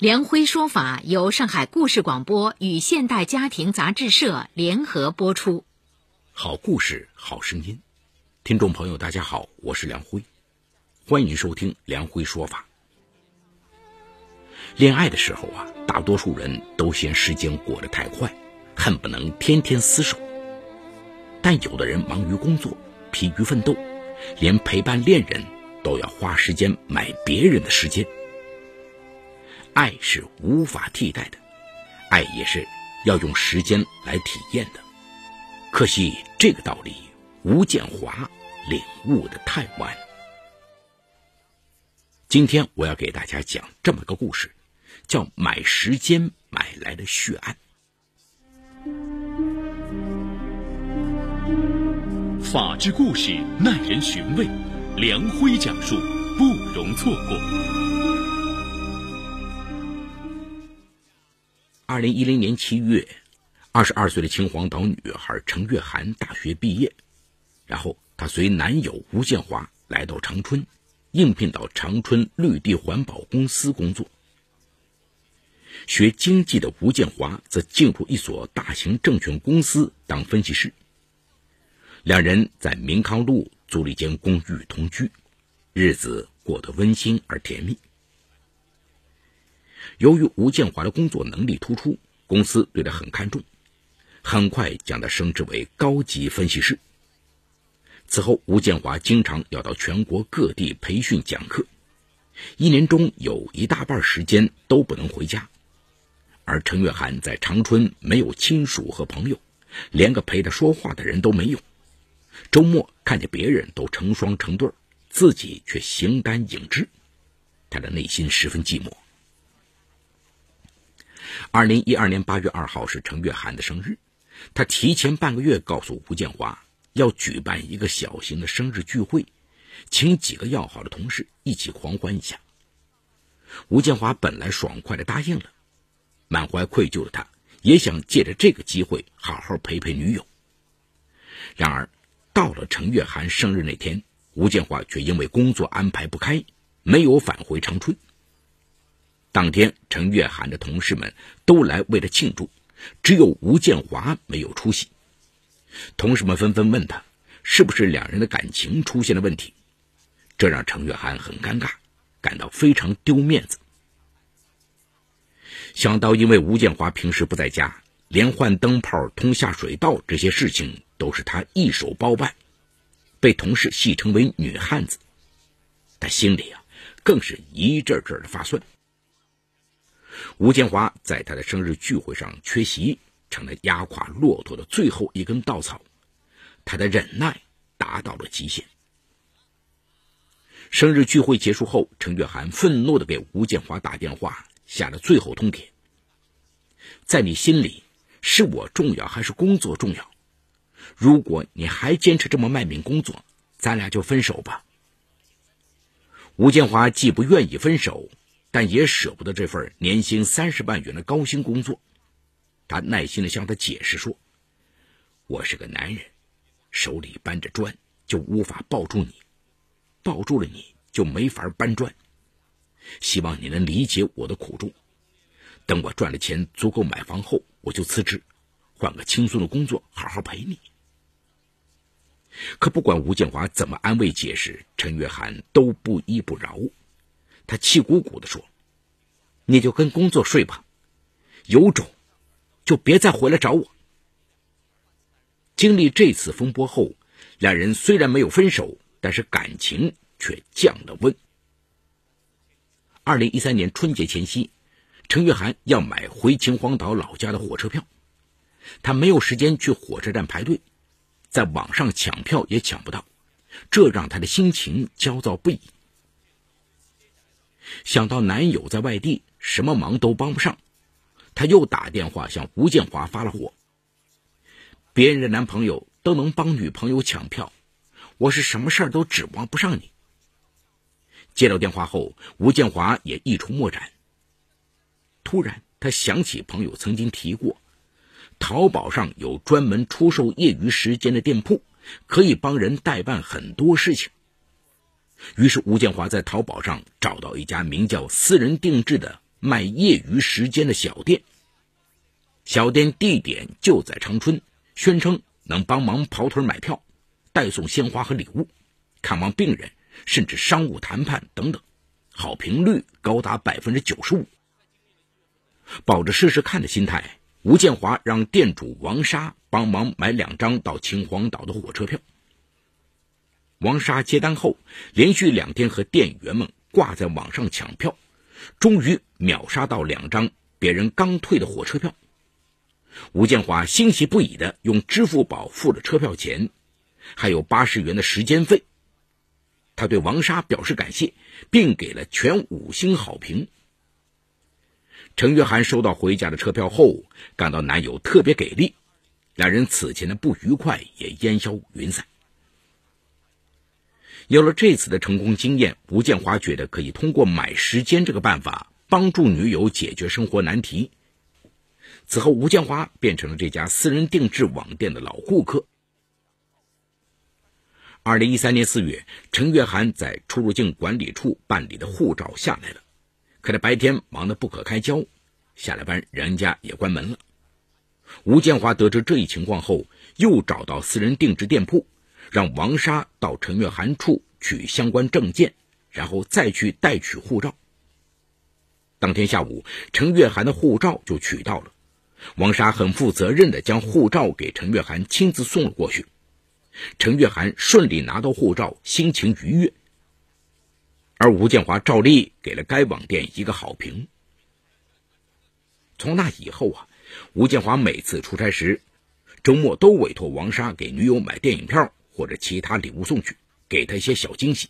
梁辉说法由上海故事广播与现代家庭杂志社联合播出。好故事，好声音。听众朋友，大家好，我是梁辉，欢迎收听梁辉说法。恋爱的时候啊，大多数人都嫌时间过得太快，恨不能天天厮守。但有的人忙于工作，疲于奋斗，连陪伴恋人都要花时间买别人的时间。爱是无法替代的，爱也是要用时间来体验的。可惜这个道理，吴建华领悟的太晚。今天我要给大家讲这么个故事，叫“买时间买来的血案”。法治故事耐人寻味，梁辉讲述不容错过。二零一零年七月，二十二岁的秦皇岛女孩程月涵大学毕业，然后她随男友吴建华来到长春，应聘到长春绿地环保公司工作。学经济的吴建华则进入一所大型证券公司当分析师。两人在明康路租了一间公寓同居，日子过得温馨而甜蜜。由于吴建华的工作能力突出，公司对他很看重，很快将他升职为高级分析师。此后，吴建华经常要到全国各地培训讲课，一年中有一大半时间都不能回家。而陈月涵在长春没有亲属和朋友，连个陪他说话的人都没有。周末看见别人都成双成对，自己却形单影只，他的内心十分寂寞。二零一二年八月二号是程月涵的生日，他提前半个月告诉吴建华要举办一个小型的生日聚会，请几个要好的同事一起狂欢一下。吴建华本来爽快的答应了，满怀愧疚的他也想借着这个机会好好陪陪女友。然而，到了程月涵生日那天，吴建华却因为工作安排不开，没有返回长春。当天，程月涵的同事们都来为了庆祝，只有吴建华没有出席。同事们纷纷问他，是不是两人的感情出现了问题？这让程月涵很尴尬，感到非常丢面子。想到因为吴建华平时不在家，连换灯泡、通下水道这些事情都是他一手包办，被同事戏称为“女汉子”，他心里啊更是一阵阵的发酸。吴建华在他的生日聚会上缺席，成了压垮骆驼的最后一根稻草。他的忍耐达到了极限。生日聚会结束后，程月涵愤怒的给吴建华打电话，下了最后通牒：“在你心里，是我重要还是工作重要？如果你还坚持这么卖命工作，咱俩就分手吧。”吴建华既不愿意分手。但也舍不得这份年薪三十万元的高薪工作，他耐心的向他解释说：“我是个男人，手里搬着砖就无法抱住你，抱住了你就没法搬砖。希望你能理解我的苦衷。等我赚了钱足够买房后，我就辞职，换个轻松的工作，好好陪你。”可不管吴建华怎么安慰解释，陈月涵都不依不饶。他气鼓鼓地说：“你就跟工作睡吧，有种就别再回来找我。”经历这次风波后，两人虽然没有分手，但是感情却降了温。二零一三年春节前夕，程月涵要买回秦皇岛老家的火车票，他没有时间去火车站排队，在网上抢票也抢不到，这让他的心情焦躁不已。想到男友在外地，什么忙都帮不上，他又打电话向吴建华发了火。别人的男朋友都能帮女朋友抢票，我是什么事儿都指望不上你。接到电话后，吴建华也一筹莫展。突然，他想起朋友曾经提过，淘宝上有专门出售业余时间的店铺，可以帮人代办很多事情。于是，吴建华在淘宝上找到一家名叫“私人定制”的卖业余时间的小店。小店地点就在长春，宣称能帮忙跑腿买票、代送鲜花和礼物、看望病人，甚至商务谈判等等，好评率高达百分之九十五。抱着试试看的心态，吴建华让店主王沙帮忙买两张到秦皇岛的火车票。王沙接单后，连续两天和店员们挂在网上抢票，终于秒杀到两张别人刚退的火车票。吴建华欣喜不已的用支付宝付了车票钱，还有八十元的时间费。他对王沙表示感谢，并给了全五星好评。程月涵收到回家的车票后，感到男友特别给力，两人此前的不愉快也烟消云散。有了这次的成功经验，吴建华觉得可以通过买时间这个办法帮助女友解决生活难题。此后，吴建华变成了这家私人定制网店的老顾客。二零一三年四月，陈月涵在出入境管理处办理的护照下来了，可他白天忙得不可开交，下了班人家也关门了。吴建华得知这一情况后，又找到私人定制店铺。让王沙到陈月涵处取相关证件，然后再去代取护照。当天下午，陈月涵的护照就取到了，王沙很负责任的将护照给陈月涵亲自送了过去。陈月涵顺利拿到护照，心情愉悦。而吴建华照例给了该网店一个好评。从那以后啊，吴建华每次出差时，周末都委托王沙给女友买电影票。或者其他礼物送去，给他一些小惊喜。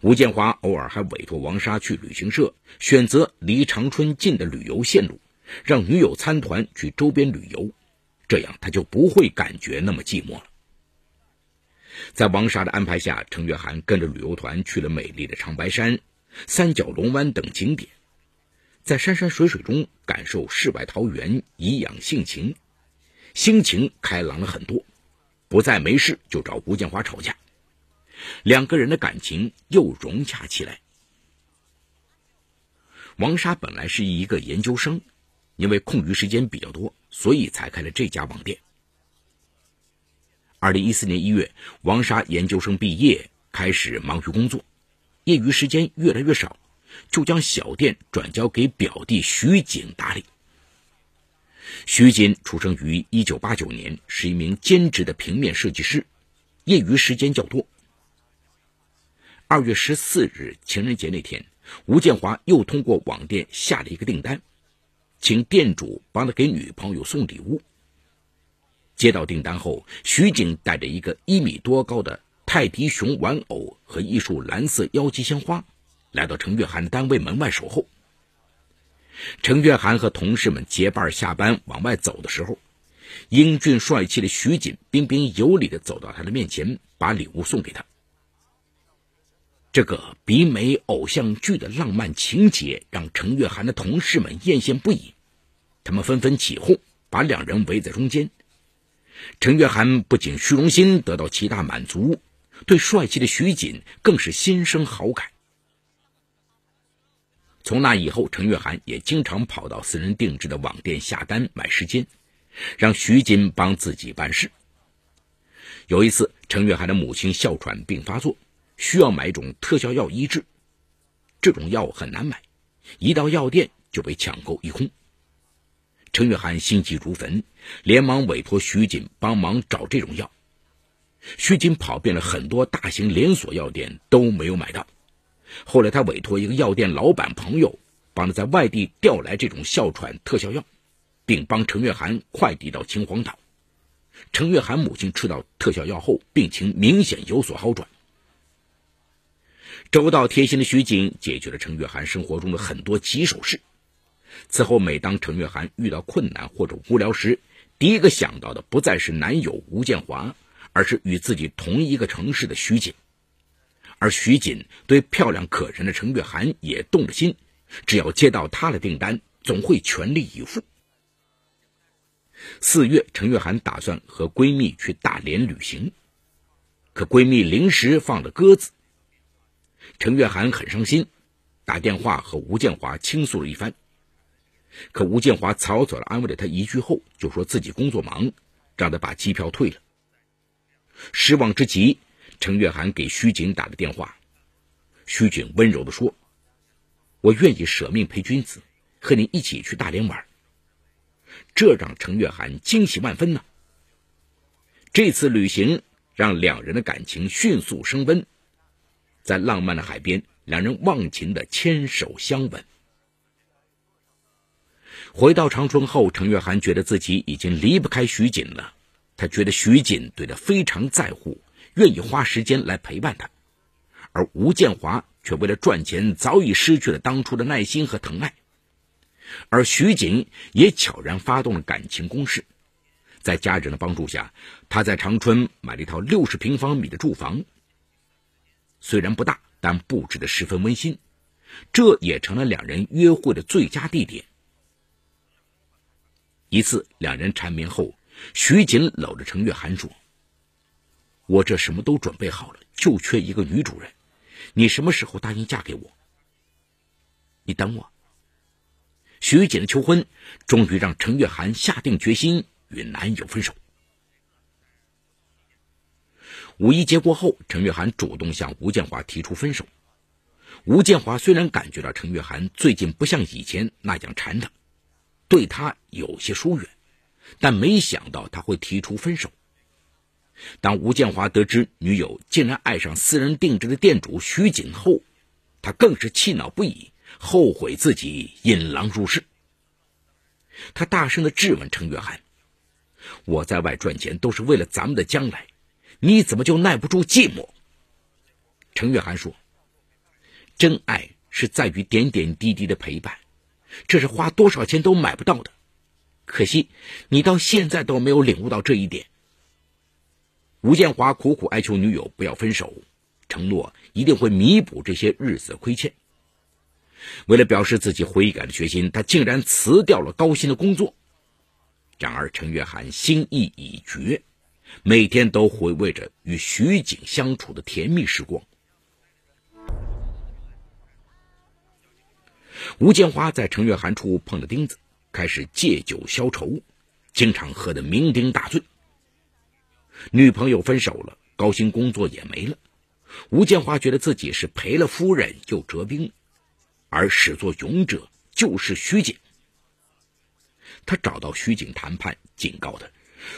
吴建华偶尔还委托王莎去旅行社选择离长春近的旅游线路，让女友参团去周边旅游，这样他就不会感觉那么寂寞了。在王莎的安排下，程月涵跟着旅游团去了美丽的长白山、三角龙湾等景点，在山山水水中感受世外桃源，颐养性情，心情开朗了很多。不再没事就找吴建华吵架，两个人的感情又融洽起来。王沙本来是一个研究生，因为空余时间比较多，所以才开了这家网店。二零一四年一月，王沙研究生毕业，开始忙于工作，业余时间越来越少，就将小店转交给表弟徐景打理。徐锦出生于1989年，是一名兼职的平面设计师，业余时间较多。二月十四日情人节那天，吴建华又通过网店下了一个订单，请店主帮他给女朋友送礼物。接到订单后，徐锦带着一个一米多高的泰迪熊玩偶和一束蓝色妖姬鲜花，来到程月涵单位门外守候。程月涵和同事们结伴下班往外走的时候，英俊帅气的徐锦彬彬有礼的走到他的面前，把礼物送给他。这个比美偶像剧的浪漫情节让程月涵的同事们艳羡不已，他们纷纷起哄，把两人围在中间。程月涵不仅虚荣心得到极大满足，对帅气的徐锦更是心生好感。从那以后，程月涵也经常跑到私人定制的网店下单买时间，让徐锦帮自己办事。有一次，程月涵的母亲哮喘病发作，需要买一种特效药医治。这种药很难买，一到药店就被抢购一空。程月涵心急如焚，连忙委托徐锦帮忙找这种药。徐锦跑遍了很多大型连锁药店，都没有买到。后来，他委托一个药店老板朋友，帮他在外地调来这种哮喘特效药，并帮程月涵快递到秦皇岛。程月涵母亲吃到特效药后，病情明显有所好转。周到贴心的徐景解决了程月涵生活中的很多棘手事。此后，每当程月涵遇到困难或者无聊时，第一个想到的不再是男友吴建华，而是与自己同一个城市的徐锦。而徐锦对漂亮可人的程月涵也动了心，只要接到她的订单，总会全力以赴。四月，程月涵打算和闺蜜去大连旅行，可闺蜜临时放了鸽子，程月涵很伤心，打电话和吴建华倾诉了一番。可吴建华草草的安慰了他一句后，就说自己工作忙，让他把机票退了。失望之极，程月涵给徐锦打了电话。徐锦温柔的说：“我愿意舍命陪君子，和你一起去大连玩。”这让程月涵惊喜万分呢。这次旅行让两人的感情迅速升温，在浪漫的海边，两人忘情的牵手相吻。回到长春后，程月涵觉得自己已经离不开徐锦了。他觉得徐锦对他非常在乎，愿意花时间来陪伴他，而吴建华却为了赚钱，早已失去了当初的耐心和疼爱。而徐锦也悄然发动了感情攻势，在家人的帮助下，他在长春买了一套六十平方米的住房。虽然不大，但布置的十分温馨，这也成了两人约会的最佳地点。一次，两人缠绵后，徐锦搂着程月涵说：“我这什么都准备好了，就缺一个女主人。你什么时候答应嫁给我？你等我。”徐姐的求婚终于让陈月涵下定决心与男友分手。五一节过后，陈月涵主动向吴建华提出分手。吴建华虽然感觉到陈月涵最近不像以前那样缠他。对他有些疏远，但没想到他会提出分手。当吴建华得知女友竟然爱上私人定制的店主徐锦后，他更是气恼不已，后悔自己引狼入室。他大声的质问程月涵：“我在外赚钱都是为了咱们的将来，你怎么就耐不住寂寞？”程月涵说：“真爱是在于点点滴滴的陪伴。”这是花多少钱都买不到的，可惜你到现在都没有领悟到这一点。吴建华苦苦哀求女友不要分手，承诺一定会弥补这些日子的亏欠。为了表示自己悔改的决心，他竟然辞掉了高薪的工作。然而陈月涵心意已决，每天都回味着与徐景相处的甜蜜时光。吴建华在程月涵处碰了钉子，开始借酒消愁，经常喝得酩酊大醉。女朋友分手了，高薪工作也没了，吴建华觉得自己是赔了夫人又折兵，而始作俑者就是徐景。他找到徐景谈判，警告他：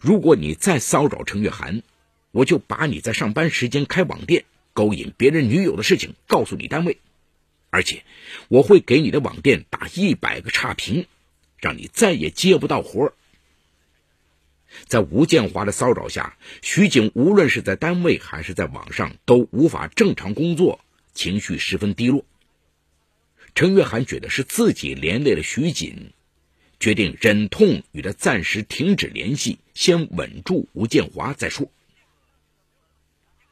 如果你再骚扰程月涵，我就把你在上班时间开网店、勾引别人女友的事情告诉你单位。而且，我会给你的网店打一百个差评，让你再也接不到活儿在吴建华的骚扰下，徐景无论是在单位还是在网上都无法正常工作，情绪十分低落。陈月涵觉得是自己连累了徐锦，决定忍痛与他暂时停止联系，先稳住吴建华再说。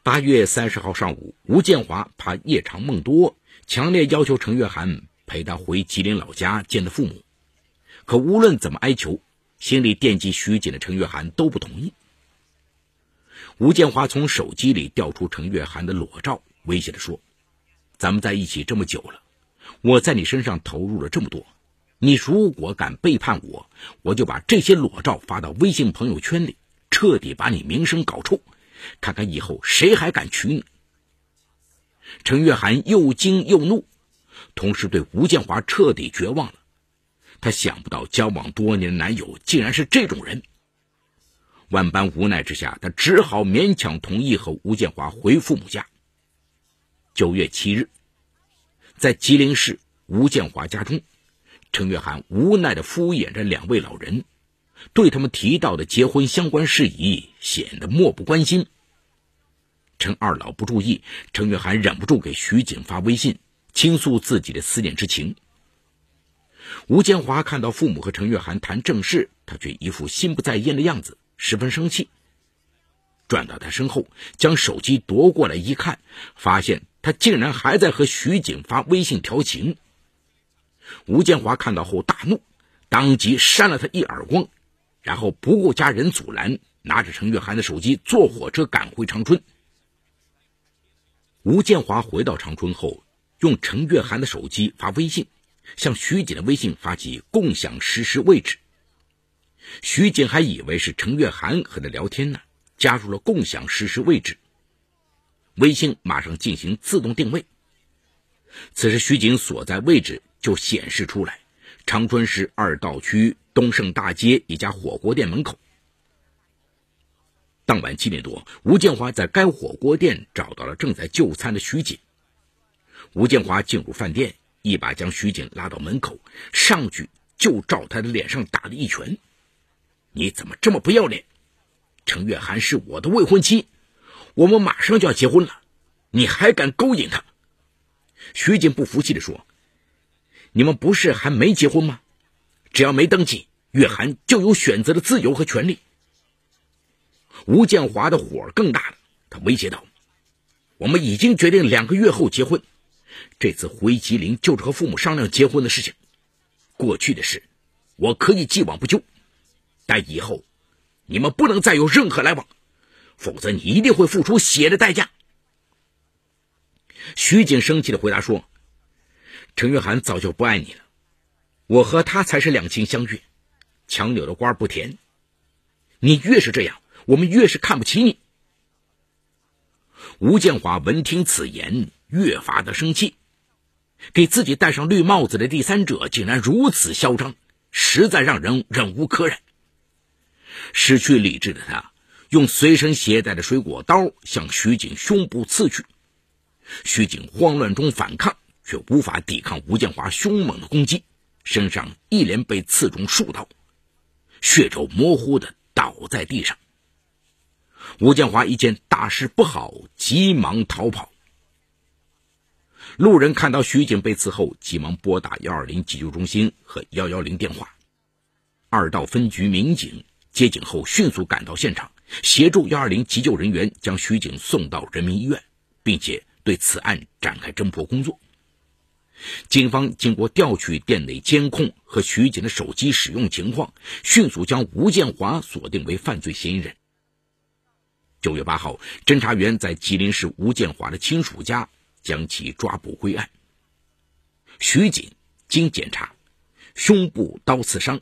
八月三十号上午，吴建华怕夜长梦多。强烈要求程月涵陪他回吉林老家见他父母，可无论怎么哀求，心里惦记徐锦的程月涵都不同意。吴建华从手机里调出程月涵的裸照，威胁地说：“咱们在一起这么久了，我在你身上投入了这么多，你如果敢背叛我，我就把这些裸照发到微信朋友圈里，彻底把你名声搞臭，看看以后谁还敢娶你。”陈月涵又惊又怒，同时对吴建华彻底绝望了。她想不到交往多年的男友竟然是这种人。万般无奈之下，她只好勉强同意和吴建华回父母家。九月七日，在吉林市吴建华家中，陈月涵无奈的敷衍着两位老人，对他们提到的结婚相关事宜显得漠不关心。趁二老不注意，程月涵忍不住给徐锦发微信，倾诉自己的思念之情。吴建华看到父母和程月涵谈正事，他却一副心不在焉的样子，十分生气。转到他身后，将手机夺过来一看，发现他竟然还在和徐景发微信调情。吴建华看到后大怒，当即扇了他一耳光，然后不顾家人阻拦，拿着程月涵的手机坐火车赶回长春。吴建华回到长春后，用程月涵的手机发微信，向徐锦的微信发起共享实时位置。徐锦还以为是程月涵和他聊天呢，加入了共享实时位置。微信马上进行自动定位。此时，徐锦所在位置就显示出来：长春市二道区东盛大街一家火锅店门口。当晚七点多，吴建华在该火锅店找到了正在就餐的徐锦。吴建华进入饭店，一把将徐锦拉到门口，上去就照他的脸上打了一拳：“你怎么这么不要脸？程月涵是我的未婚妻，我们马上就要结婚了，你还敢勾引她？”徐锦不服气地说：“你们不是还没结婚吗？只要没登记，月涵就有选择的自由和权利。”吴建华的火更大了，他威胁道：“我们已经决定两个月后结婚，这次回吉林就是和父母商量结婚的事情。过去的事，我可以既往不咎，但以后你们不能再有任何来往，否则你一定会付出血的代价。”徐景生气的回答说：“陈月涵早就不爱你了，我和他才是两情相悦，强扭的瓜不甜。你越是这样。”我们越是看不起你。吴建华闻听此言，越发的生气，给自己戴上绿帽子的第三者竟然如此嚣张，实在让人忍无可忍。失去理智的他，用随身携带的水果刀向徐景胸部刺去。徐景慌乱中反抗，却无法抵抗吴建华凶猛的攻击，身上一连被刺中数刀，血肉模糊的倒在地上。吴建华一见大事不好，急忙逃跑。路人看到徐景被刺后，急忙拨打幺二零急救中心和幺幺零电话。二道分局民警接警后，迅速赶到现场，协助幺二零急救人员将徐景送到人民医院，并且对此案展开侦破工作。警方经过调取店内监控和徐景的手机使用情况，迅速将吴建华锁定为犯罪嫌疑人。九月八号，侦查员在吉林市吴建华的亲属家将其抓捕归案。徐锦经检查，胸部刀刺伤，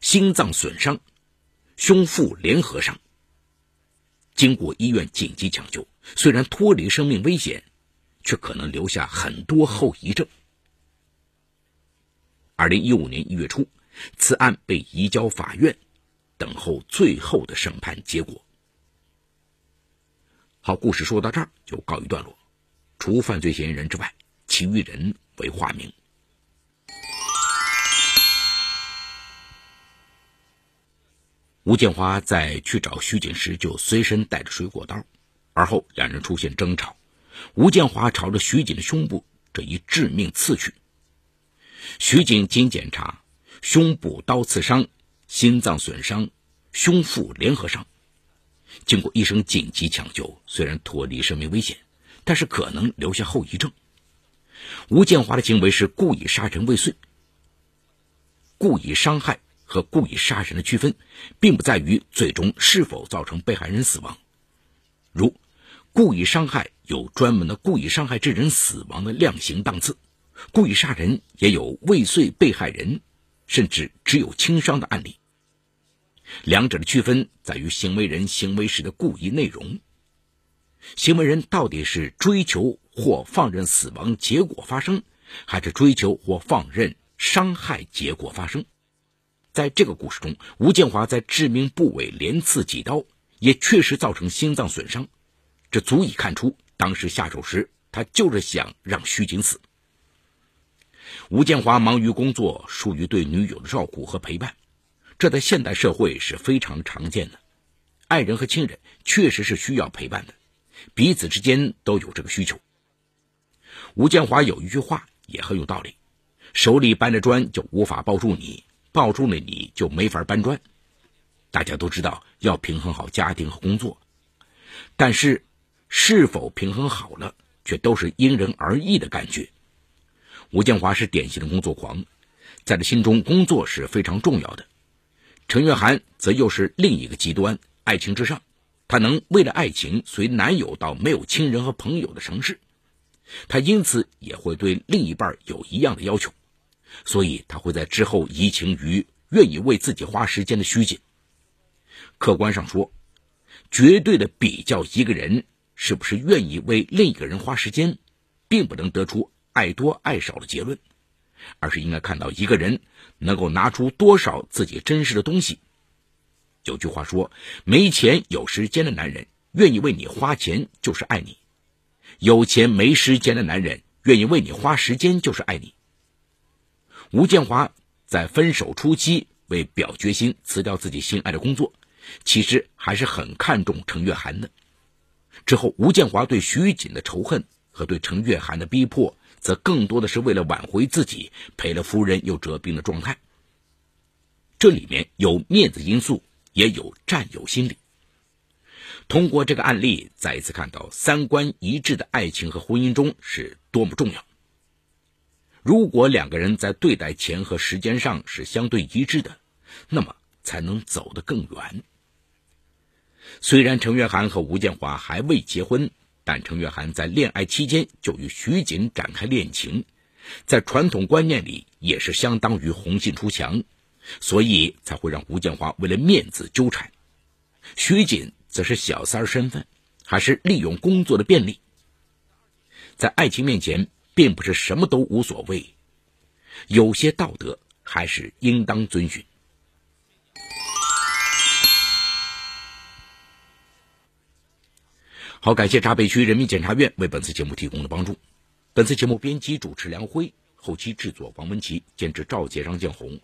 心脏损伤，胸腹联合伤。经过医院紧急抢救，虽然脱离生命危险，却可能留下很多后遗症。二零一五年一月初，此案被移交法院，等候最后的审判结果。好，故事说到这儿就告一段落。除犯罪嫌疑人之外，其余人为化名。吴建华在去找徐锦时就随身带着水果刀，而后两人出现争吵，吴建华朝着徐锦的胸部这一致命刺去。徐锦经检查，胸部刀刺伤，心脏损伤，胸腹联合伤。经过医生紧急抢救，虽然脱离生命危险，但是可能留下后遗症。吴建华的行为是故意杀人未遂。故意伤害和故意杀人的区分，并不在于最终是否造成被害人死亡。如故意伤害有专门的故意伤害致人死亡的量刑档次，故意杀人也有未遂被害人，甚至只有轻伤的案例。两者的区分在于行为人行为时的故意内容。行为人到底是追求或放任死亡结果发生，还是追求或放任伤害结果发生？在这个故事中，吴建华在致命部位连刺几刀，也确实造成心脏损伤，这足以看出当时下手时他就是想让徐景死。吴建华忙于工作，疏于对女友的照顾和陪伴。这在现代社会是非常常见的，爱人和亲人确实是需要陪伴的，彼此之间都有这个需求。吴建华有一句话也很有道理：手里搬着砖就无法抱住你，抱住了你就没法搬砖。大家都知道要平衡好家庭和工作，但是是否平衡好了，却都是因人而异的感觉。吴建华是典型的工作狂，在他心中，工作是非常重要的。陈月涵则又是另一个极端，爱情至上，她能为了爱情随男友到没有亲人和朋友的城市，他因此也会对另一半有一样的要求，所以他会在之后移情于愿意为自己花时间的徐锦。客观上说，绝对的比较一个人是不是愿意为另一个人花时间，并不能得出爱多爱少的结论，而是应该看到一个人能够拿出多少自己真实的东西。有句话说：“没钱有时间的男人愿意为你花钱就是爱你；有钱没时间的男人愿意为你花时间就是爱你。”吴建华在分手初期为表决心辞掉自己心爱的工作，其实还是很看重程月涵的。之后，吴建华对徐锦的仇恨和对程月涵的逼迫，则更多的是为了挽回自己赔了夫人又折兵的状态。这里面有面子因素。也有占有心理。通过这个案例，再一次看到三观一致的爱情和婚姻中是多么重要。如果两个人在对待钱和时间上是相对一致的，那么才能走得更远。虽然程月涵和吴建华还未结婚，但程月涵在恋爱期间就与徐锦展开恋情，在传统观念里也是相当于红杏出墙。所以才会让吴建华为了面子纠缠，徐锦则是小三儿身份，还是利用工作的便利。在爱情面前，并不是什么都无所谓，有些道德还是应当遵循。好，感谢闸北区人民检察院为本次节目提供的帮助。本次节目编辑主持梁辉，后期制作王文琪，监制赵杰、张建红。